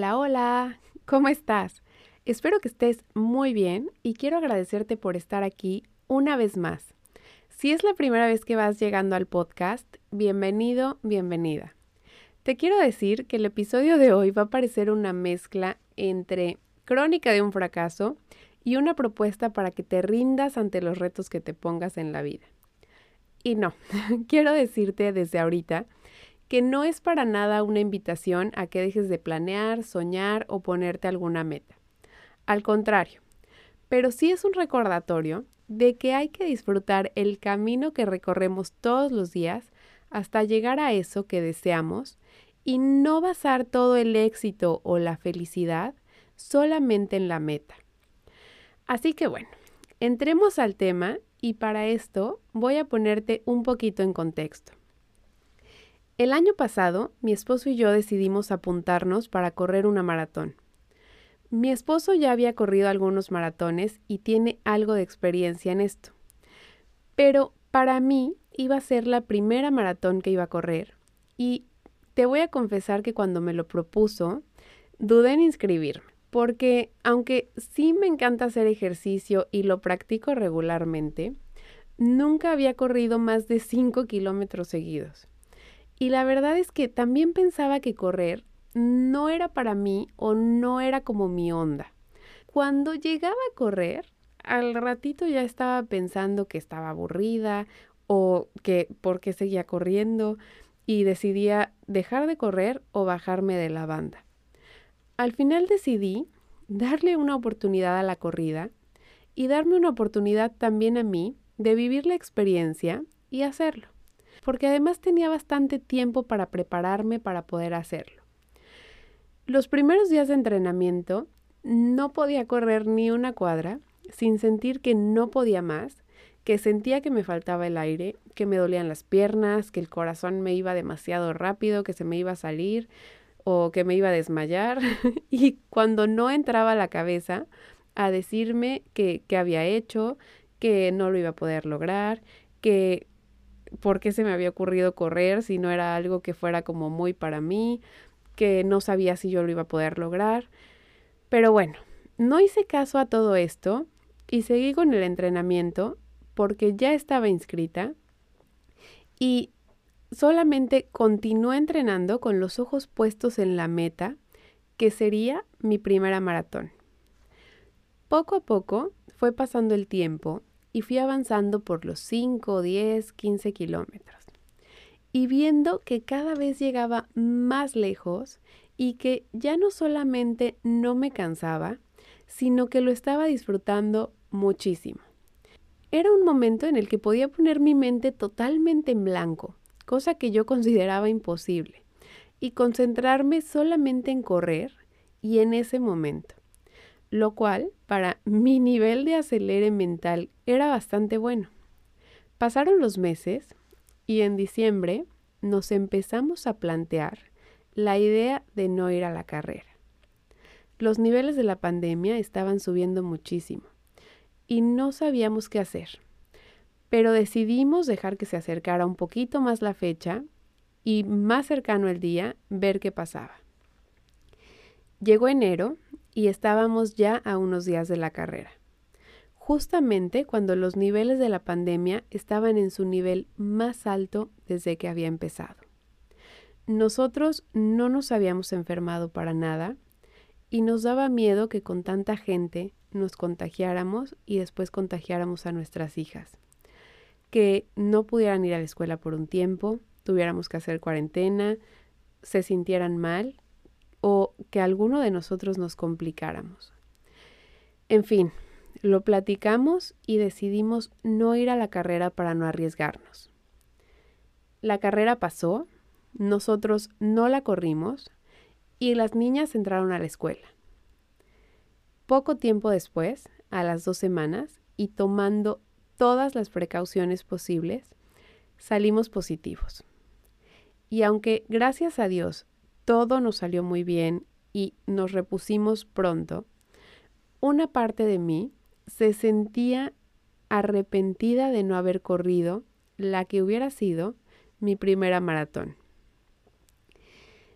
Hola, hola, ¿cómo estás? Espero que estés muy bien y quiero agradecerte por estar aquí una vez más. Si es la primera vez que vas llegando al podcast, bienvenido, bienvenida. Te quiero decir que el episodio de hoy va a parecer una mezcla entre crónica de un fracaso y una propuesta para que te rindas ante los retos que te pongas en la vida. Y no, quiero decirte desde ahorita que no es para nada una invitación a que dejes de planear, soñar o ponerte alguna meta. Al contrario, pero sí es un recordatorio de que hay que disfrutar el camino que recorremos todos los días hasta llegar a eso que deseamos y no basar todo el éxito o la felicidad solamente en la meta. Así que bueno, entremos al tema y para esto voy a ponerte un poquito en contexto. El año pasado, mi esposo y yo decidimos apuntarnos para correr una maratón. Mi esposo ya había corrido algunos maratones y tiene algo de experiencia en esto. Pero para mí iba a ser la primera maratón que iba a correr y te voy a confesar que cuando me lo propuso, dudé en inscribirme porque aunque sí me encanta hacer ejercicio y lo practico regularmente, nunca había corrido más de 5 kilómetros seguidos. Y la verdad es que también pensaba que correr no era para mí o no era como mi onda. Cuando llegaba a correr, al ratito ya estaba pensando que estaba aburrida o que por qué seguía corriendo y decidía dejar de correr o bajarme de la banda. Al final decidí darle una oportunidad a la corrida y darme una oportunidad también a mí de vivir la experiencia y hacerlo, porque además tenía bastante tiempo para prepararme para poder hacerlo. Los primeros días de entrenamiento no podía correr ni una cuadra sin sentir que no podía más, que sentía que me faltaba el aire, que me dolían las piernas, que el corazón me iba demasiado rápido, que se me iba a salir, o que me iba a desmayar y cuando no entraba la cabeza a decirme que, había hecho, que no lo iba a poder lograr, que por qué se me había ocurrido correr si no era algo que fuera como muy para mí, que no sabía si yo lo iba a poder lograr. Pero bueno, no hice caso a todo esto y seguí con el entrenamiento porque ya estaba inscrita y solamente continué entrenando con los ojos puestos en la meta, que sería mi primera maratón. Poco a poco fue pasando el tiempo y fui avanzando por los 5, 10, 15 kilómetros. Y viendo que cada vez llegaba más lejos y que ya no solamente no me cansaba, sino que lo estaba disfrutando muchísimo. Era un momento en el que podía poner mi mente totalmente en blanco cosa que yo consideraba imposible, y concentrarme solamente en correr y en ese momento, lo cual para mi nivel de acelere mental era bastante bueno. Pasaron los meses y en diciembre nos empezamos a plantear la idea de no ir a la carrera. Los niveles de la pandemia estaban subiendo muchísimo y no sabíamos qué hacer pero decidimos dejar que se acercara un poquito más la fecha y más cercano el día ver qué pasaba. Llegó enero y estábamos ya a unos días de la carrera, justamente cuando los niveles de la pandemia estaban en su nivel más alto desde que había empezado. Nosotros no nos habíamos enfermado para nada y nos daba miedo que con tanta gente nos contagiáramos y después contagiáramos a nuestras hijas que no pudieran ir a la escuela por un tiempo, tuviéramos que hacer cuarentena, se sintieran mal o que alguno de nosotros nos complicáramos. En fin, lo platicamos y decidimos no ir a la carrera para no arriesgarnos. La carrera pasó, nosotros no la corrimos y las niñas entraron a la escuela. Poco tiempo después, a las dos semanas, y tomando todas las precauciones posibles, salimos positivos. Y aunque gracias a Dios todo nos salió muy bien y nos repusimos pronto, una parte de mí se sentía arrepentida de no haber corrido la que hubiera sido mi primera maratón.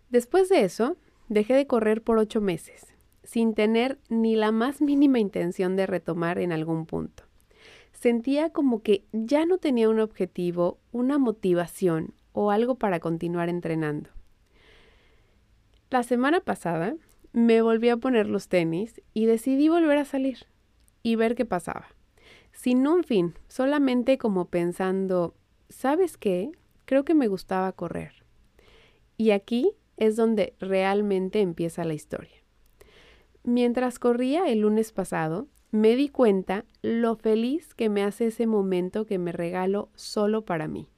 Después de eso, dejé de correr por ocho meses, sin tener ni la más mínima intención de retomar en algún punto. Sentía como que ya no tenía un objetivo, una motivación o algo para continuar entrenando. La semana pasada me volví a poner los tenis y decidí volver a salir y ver qué pasaba. Sin un fin, solamente como pensando, ¿sabes qué? Creo que me gustaba correr. Y aquí es donde realmente empieza la historia. Mientras corría el lunes pasado, me di cuenta lo feliz que me hace ese momento que me regalo solo para mí,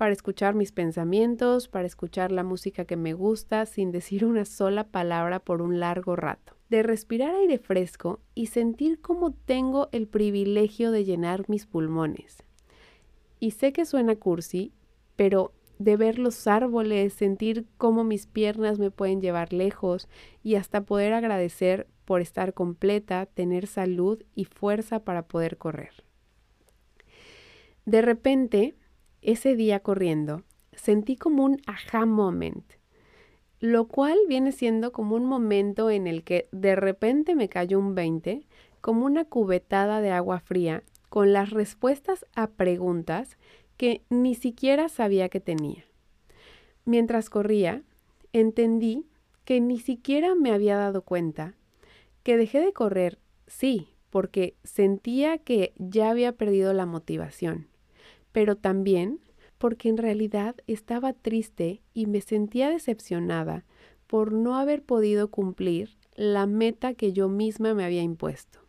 para escuchar mis pensamientos, para escuchar la música que me gusta sin decir una sola palabra por un largo rato, de respirar aire fresco y sentir cómo tengo el privilegio de llenar mis pulmones. Y sé que suena cursi, pero de ver los árboles, sentir cómo mis piernas me pueden llevar lejos y hasta poder agradecer por estar completa, tener salud y fuerza para poder correr. De repente, ese día corriendo, sentí como un aha moment, lo cual viene siendo como un momento en el que de repente me cayó un 20, como una cubetada de agua fría, con las respuestas a preguntas que ni siquiera sabía que tenía. Mientras corría, entendí que ni siquiera me había dado cuenta que dejé de correr, sí, porque sentía que ya había perdido la motivación, pero también porque en realidad estaba triste y me sentía decepcionada por no haber podido cumplir la meta que yo misma me había impuesto.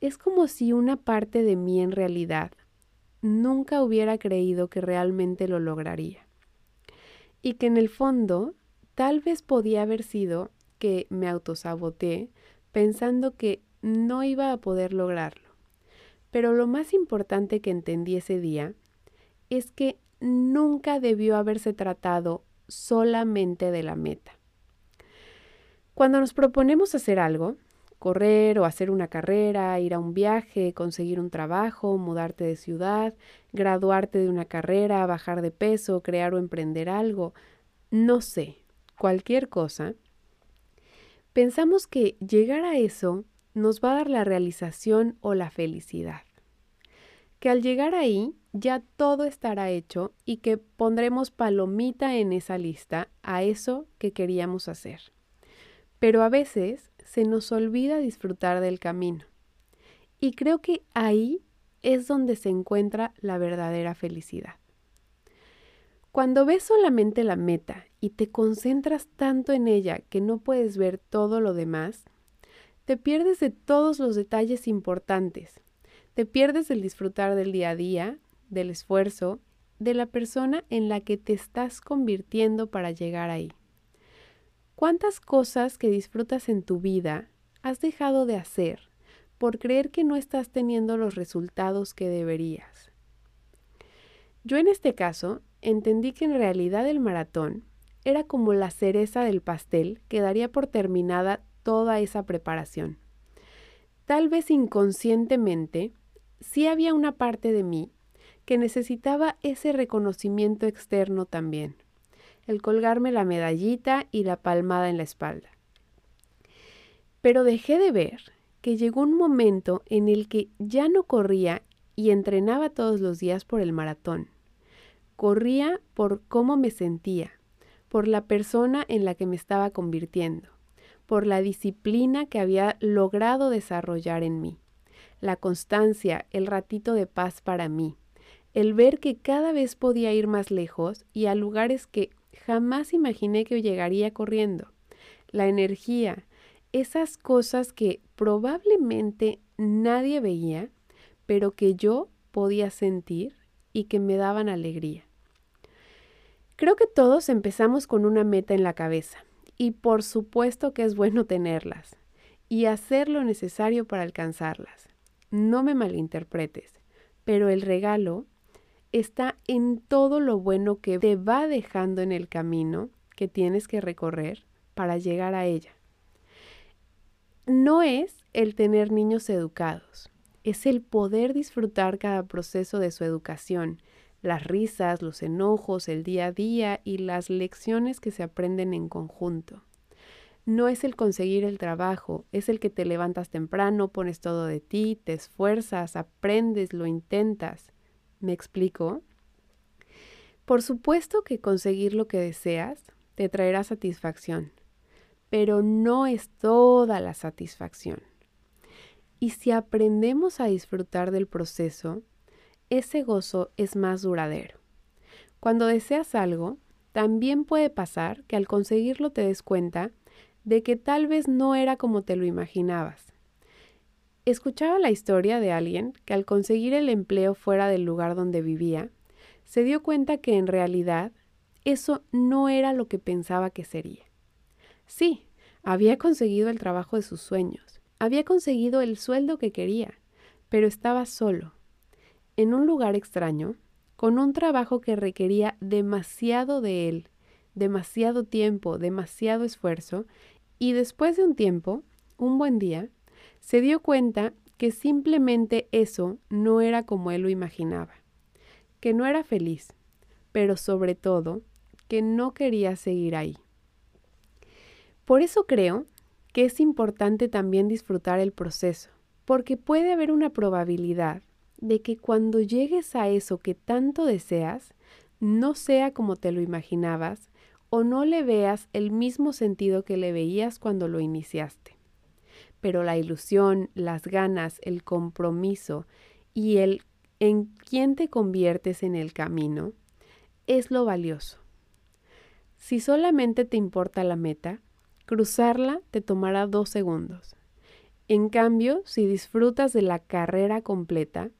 Es como si una parte de mí en realidad nunca hubiera creído que realmente lo lograría. Y que en el fondo tal vez podía haber sido que me autosaboteé pensando que no iba a poder lograrlo. Pero lo más importante que entendí ese día es que nunca debió haberse tratado solamente de la meta. Cuando nos proponemos hacer algo, correr o hacer una carrera, ir a un viaje, conseguir un trabajo, mudarte de ciudad, graduarte de una carrera, bajar de peso, crear o emprender algo, no sé, cualquier cosa, pensamos que llegar a eso nos va a dar la realización o la felicidad. Que al llegar ahí ya todo estará hecho y que pondremos palomita en esa lista a eso que queríamos hacer. Pero a veces se nos olvida disfrutar del camino. Y creo que ahí es donde se encuentra la verdadera felicidad. Cuando ves solamente la meta y te concentras tanto en ella que no puedes ver todo lo demás, te pierdes de todos los detalles importantes. Te pierdes del disfrutar del día a día, del esfuerzo, de la persona en la que te estás convirtiendo para llegar ahí. ¿Cuántas cosas que disfrutas en tu vida has dejado de hacer por creer que no estás teniendo los resultados que deberías? Yo en este caso entendí que en realidad el maratón era como la cereza del pastel que daría por terminada toda esa preparación. Tal vez inconscientemente, sí había una parte de mí que necesitaba ese reconocimiento externo también el colgarme la medallita y la palmada en la espalda. Pero dejé de ver que llegó un momento en el que ya no corría y entrenaba todos los días por el maratón. Corría por cómo me sentía, por la persona en la que me estaba convirtiendo, por la disciplina que había logrado desarrollar en mí, la constancia, el ratito de paz para mí, el ver que cada vez podía ir más lejos y a lugares que jamás imaginé que llegaría corriendo. La energía, esas cosas que probablemente nadie veía, pero que yo podía sentir y que me daban alegría. Creo que todos empezamos con una meta en la cabeza y por supuesto que es bueno tenerlas y hacer lo necesario para alcanzarlas. No me malinterpretes, pero el regalo está en todo lo bueno que te va dejando en el camino que tienes que recorrer para llegar a ella. No es el tener niños educados, es el poder disfrutar cada proceso de su educación, las risas, los enojos, el día a día y las lecciones que se aprenden en conjunto. No es el conseguir el trabajo, es el que te levantas temprano, pones todo de ti, te esfuerzas, aprendes, lo intentas. ¿Me explico? Por supuesto que conseguir lo que deseas te traerá satisfacción, pero no es toda la satisfacción. Y si aprendemos a disfrutar del proceso, ese gozo es más duradero. Cuando deseas algo, también puede pasar que al conseguirlo te des cuenta de que tal vez no era como te lo imaginabas. Escuchaba la historia de alguien que al conseguir el empleo fuera del lugar donde vivía, se dio cuenta que en realidad eso no era lo que pensaba que sería. Sí, había conseguido el trabajo de sus sueños, había conseguido el sueldo que quería, pero estaba solo, en un lugar extraño, con un trabajo que requería demasiado de él, demasiado tiempo, demasiado esfuerzo, y después de un tiempo, un buen día, se dio cuenta que simplemente eso no era como él lo imaginaba, que no era feliz, pero sobre todo que no quería seguir ahí. Por eso creo que es importante también disfrutar el proceso, porque puede haber una probabilidad de que cuando llegues a eso que tanto deseas, no sea como te lo imaginabas o no le veas el mismo sentido que le veías cuando lo iniciaste. Pero la ilusión, las ganas, el compromiso y el en quién te conviertes en el camino es lo valioso. Si solamente te importa la meta, cruzarla te tomará dos segundos. En cambio, si disfrutas de la carrera completa,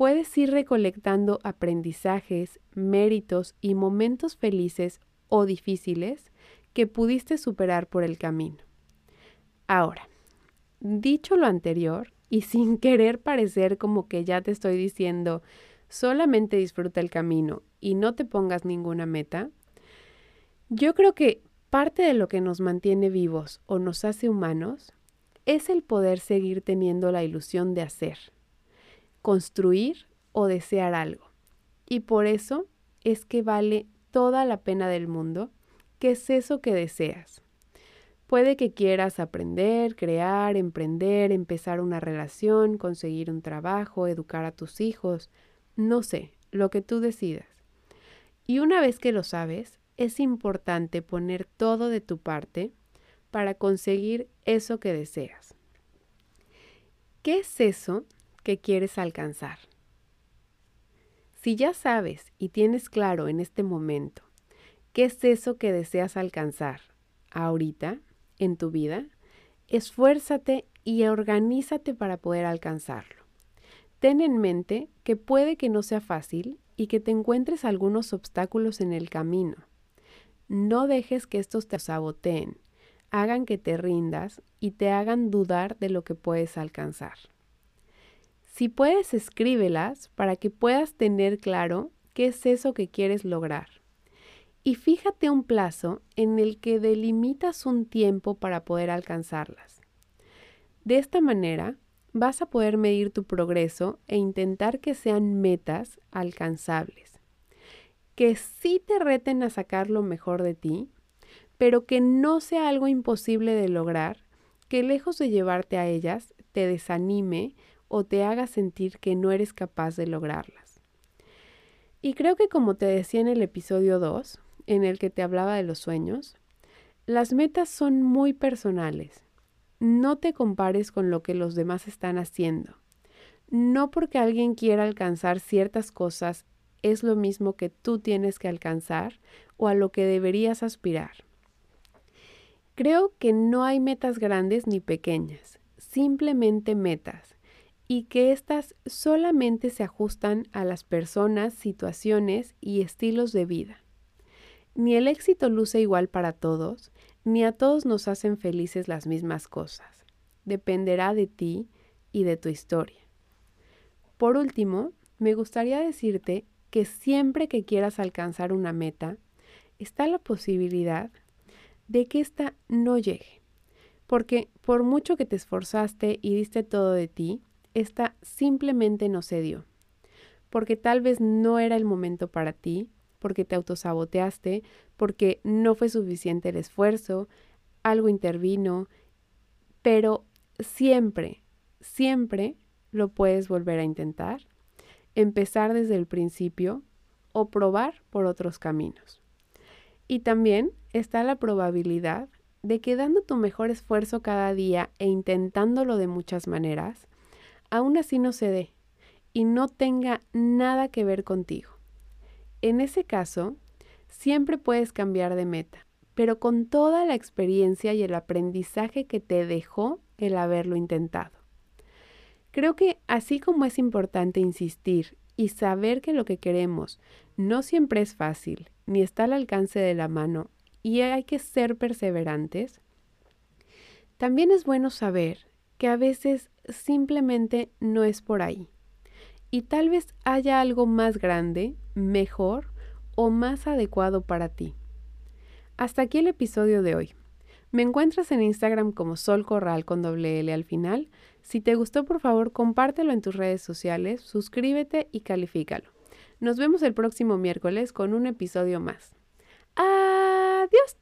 puedes ir recolectando aprendizajes, méritos y momentos felices o difíciles que pudiste superar por el camino. Ahora, dicho lo anterior, y sin querer parecer como que ya te estoy diciendo solamente disfruta el camino y no te pongas ninguna meta, yo creo que parte de lo que nos mantiene vivos o nos hace humanos es el poder seguir teniendo la ilusión de hacer, construir o desear algo. Y por eso es que vale toda la pena del mundo que es eso que deseas. Puede que quieras aprender, crear, emprender, empezar una relación, conseguir un trabajo, educar a tus hijos, no sé, lo que tú decidas. Y una vez que lo sabes, es importante poner todo de tu parte para conseguir eso que deseas. ¿Qué es eso que quieres alcanzar. Si ya sabes y tienes claro en este momento qué es eso que deseas alcanzar ahorita en tu vida, esfuérzate y organízate para poder alcanzarlo. Ten en mente que puede que no sea fácil y que te encuentres algunos obstáculos en el camino. No dejes que estos te saboteen, hagan que te rindas y te hagan dudar de lo que puedes alcanzar. Si puedes, escríbelas para que puedas tener claro qué es eso que quieres lograr. Y fíjate un plazo en el que delimitas un tiempo para poder alcanzarlas. De esta manera, vas a poder medir tu progreso e intentar que sean metas alcanzables, que sí te reten a sacar lo mejor de ti, pero que no sea algo imposible de lograr, que lejos de llevarte a ellas, te desanime o te haga sentir que no eres capaz de lograrlas. Y creo que como te decía en el episodio 2, en el que te hablaba de los sueños, las metas son muy personales. No te compares con lo que los demás están haciendo. No porque alguien quiera alcanzar ciertas cosas es lo mismo que tú tienes que alcanzar o a lo que deberías aspirar. Creo que no hay metas grandes ni pequeñas, simplemente metas y que éstas solamente se ajustan a las personas, situaciones y estilos de vida. Ni el éxito luce igual para todos, ni a todos nos hacen felices las mismas cosas. Dependerá de ti y de tu historia. Por último, me gustaría decirte que siempre que quieras alcanzar una meta, está la posibilidad de que ésta no llegue. Porque por mucho que te esforzaste y diste todo de ti, esta simplemente no se dio. Porque tal vez no era el momento para ti, porque te autosaboteaste, porque no fue suficiente el esfuerzo, algo intervino, pero siempre, siempre lo puedes volver a intentar, empezar desde el principio o probar por otros caminos. Y también está la probabilidad de que dando tu mejor esfuerzo cada día e intentándolo de muchas maneras, aún así no se dé y no tenga nada que ver contigo. En ese caso, siempre puedes cambiar de meta, pero con toda la experiencia y el aprendizaje que te dejó el haberlo intentado. Creo que así como es importante insistir y saber que lo que queremos no siempre es fácil, ni está al alcance de la mano, y hay que ser perseverantes, también es bueno saber que a veces simplemente no es por ahí. Y tal vez haya algo más grande, mejor o más adecuado para ti. Hasta aquí el episodio de hoy. Me encuentras en Instagram como Sol Corral con doble L al final. Si te gustó, por favor, compártelo en tus redes sociales, suscríbete y califícalo. Nos vemos el próximo miércoles con un episodio más. Adiós.